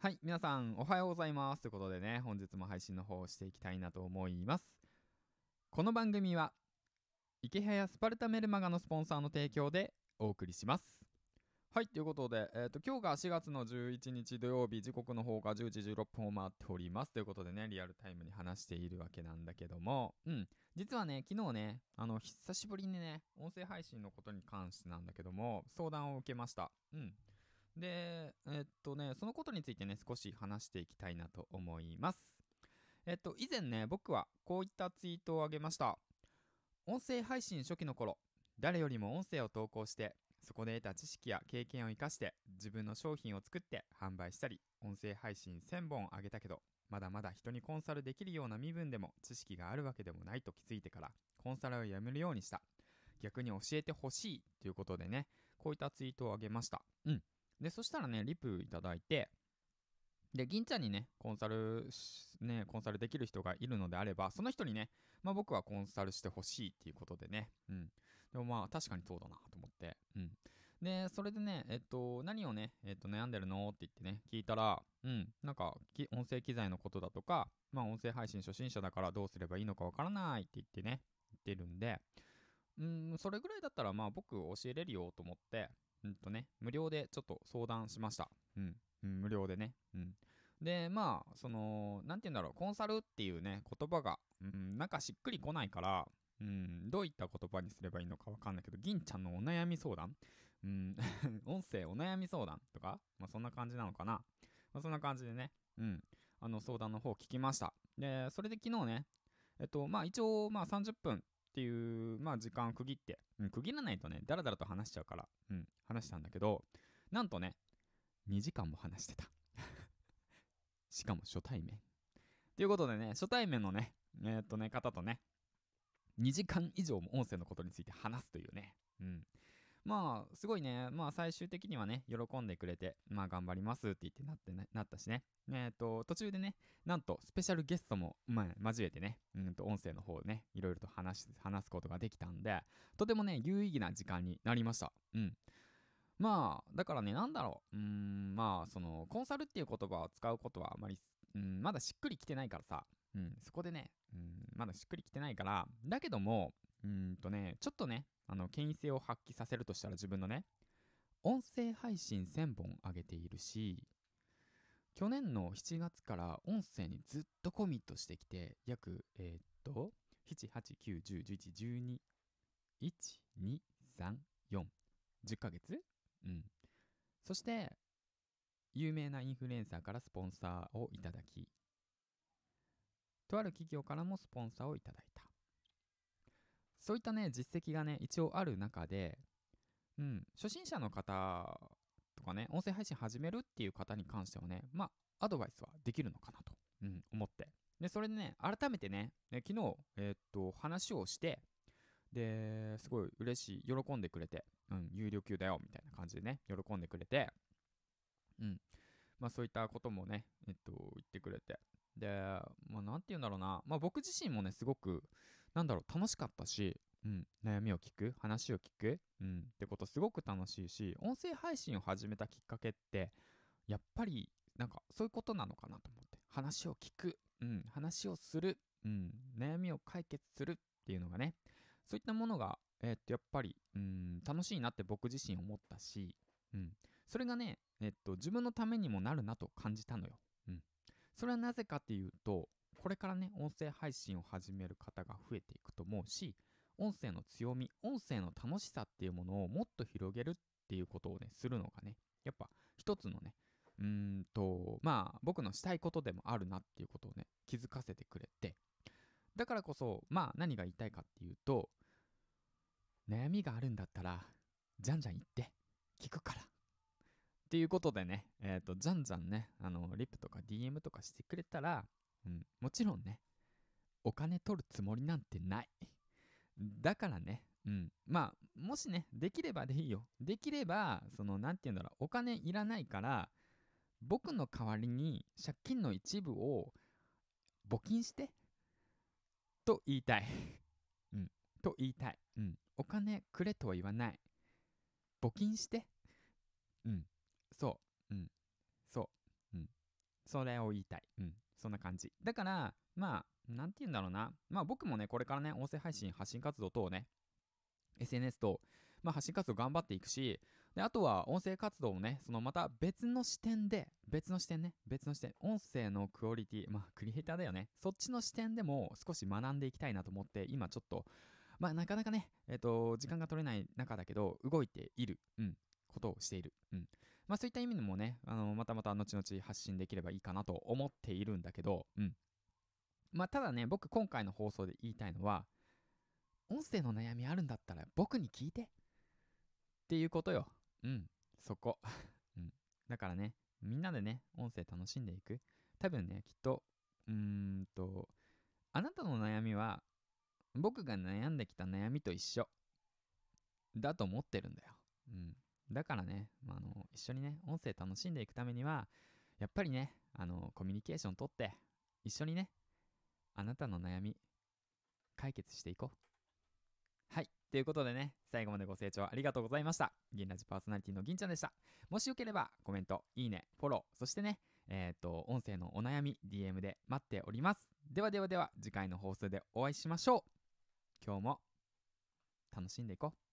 はい、皆さんおはようございます。ということでね、本日も配信の方をしていきたいなと思います。この番組は、池早スパルタメルマガのスポンサーの提供でお送りします。はい、ということで、えー、と今日が4月の11日土曜日、時刻の方が10時16分を回っております。ということでね、リアルタイムに話しているわけなんだけども、うん、実はね、昨日ね、あの、久しぶりにね、音声配信のことに関してなんだけども、相談を受けました。うん。で、えっとね、そのことについてね、少し話していきたいなと思います。えっと、以前ね、僕はこういったツイートをあげました。音声配信初期の頃、誰よりも音声を投稿して、そこで得た知識や経験を生かして、自分の商品を作って販売したり、音声配信1000本あげたけど、まだまだ人にコンサルできるような身分でも知識があるわけでもないと気づいてから、コンサルをやめるようにした。逆に教えてほしいということでね、こういったツイートをあげました。うん。で、そしたらね、リプいただいて、で、銀ちゃんにね、コンサル、ね、コンサルできる人がいるのであれば、その人にね、まあ僕はコンサルしてほしいっていうことでね、うん。でもまあ確かにそうだなと思って、うん。で、それでね、えっと、何をね、えっと、悩んでるのって言ってね、聞いたら、うん、なんか、音声機材のことだとか、まあ音声配信初心者だからどうすればいいのかわからないって言ってね、言ってるんで、うん、それぐらいだったらまあ僕教えれるよと思って、うんとね、無料でちょっと相談しました。うん。うん、無料でね。うん。で、まあ、その、なんて言うんだろう、コンサルっていうね、言葉が、うん、なんかしっくりこないから、うん、どういった言葉にすればいいのかわかんないけど、銀ちゃんのお悩み相談？うん、音声お悩み相談とか？まあそんな感じなのかな？まあそんな感じでね、うん、あの相談の方聞きました。で、それで昨日ね、えっと、まあ一応、まあ30分っていう、まあ時間を区切って、うん、区切らないとね、だらだらと話しちゃうから、うん、話したんだけど、なんとね、2時間も話してた。しかも初対面。ということでね、初対面のね、えーっとね、方とね、2時間以上も音声のことについて話すというね、うん。まあ、すごいね、まあ最終的にはね、喜んでくれて、まあ頑張りますって言ってなって、ね、なったしね。えーと、途中でね、なんとスペシャルゲストも、まあ、交えてね、うんと音声の方をね、いろいろと話し話すことができたんで、とてもね、有意義な時間になりました。うん。まあ、だからね、なんだろう。うん、まあ、その、コンサルっていう言葉を使うことはあまり、うん、まだしっくりきてないからさ、うん、そこでね、うん、まだしっくりきてないから、だけども、うんとね、ちょっとね、あの、権威性を発揮させるとしたら自分のね、音声配信1000本上げているし、去年の7月から音声にずっとコミットしてきて、約、えーっと、7、8、9、10、11、12、1、2、3、4、10ヶ月？うん。そして、有名なインフルエンサーからスポンサーをいただき、とある企業からもスポンサーをいただいた。そういったね、実績がね、一応ある中で、うん、初心者の方とかね、音声配信始めるっていう方に関してはね、まあ、アドバイスはできるのかなと、うん、思って。で、それでね、改めてね、ね昨日、えーっと、話をして、で、すごい嬉しい、喜んでくれて、うん、有料級だよ、みたいな感じでね、喜んでくれて、うん、まあそういったこともね、えっと、言ってくれて、で、まあなんて言うんだろうな、まあ僕自身もね、すごく、なんだろう、楽しかったし、うん、悩みを聞く、話を聞く、うん、ってことすごく楽しいし、音声配信を始めたきっかけって、やっぱり、なんかそういうことなのかなと思って、話を聞く、うん、話をする、うん、悩みを解決するっていうのがね、そういったものが、えーっと、やっぱり、うん、楽しいなって僕自身思ったし、うん、それがね、えっと、自分のためにもなるなと感じたのよ。うん。それはなぜかっていうと、これからね、音声配信を始める方が増えていくと思うし、音声の強み、音声の楽しさっていうものをもっと広げるっていうことをね、するのがね、やっぱ一つのね、うーんと、まあ、僕のしたいことでもあるなっていうことをね、気づかせてくれて、だからこそ、まあ、何が言いたいかっていうと、悩みがあるんだったら、じゃんじゃん言って、聞くから。っていうことでね、えっ、と、じゃんじゃんね、あの、リップとか DM とかしてくれたら、うん、もちろんね、お金取るつもりなんてない。だからね、うん、まあ、もしね、できればでいいよ。できれば、その、なんて言うんだろう、お金いらないから、僕の代わりに借金の一部を募金して、と言いたい。うん、と言いたい。うん、お金くれとは言わない。募金して。うん、そう、うん、そう、うん。それを言いたい。うん。そんな感じ。だから、まあ、なんて言うんだろうな。まあ僕もね、これからね、音声配信、発信活動等をね、SNS と、まあ、発信活動頑張っていくし、で、あとは音声活動をね、そのまた別の視点で、別の視点ね、別の視点、音声のクオリティ、まあ、クリエイターだよね。そっちの視点でも少し学んでいきたいなと思って、今ちょっと、まあ、なかなかね、えっ、ー、と、時間が取れない中だけど、動いている、うん、ことをしている、うん。まあ、そういった意味でもね、あの、またまた後々発信できればいいかなと思っているんだけど、うん。まあ、ただね、僕今回の放送で言いたいのは、音声の悩みあるんだったら僕に聞いてっていうことよ。うん、そこ。うん。だからね、みんなでね、音声楽しんでいく。多分ね、きっと、うーんと、あなたの悩みは、僕が悩んできた悩みと一緒。だと思ってるんだよ。うん。だからね、まあ、の、一緒にね、音声楽しんでいくためには、やっぱりね、あの、コミュニケーションとって、一緒にね、あなたの悩み、解決していこう。はい。ということでね、最後までご清聴ありがとうございました。銀ラジパーソナリティの銀ちゃんでした。もしよければコメント、いいね、フォロー、そしてね、えっ、と、音声のお悩み、DM で待っております。ではではでは、次回の放送でお会いしましょう。今日も楽しんでいこう。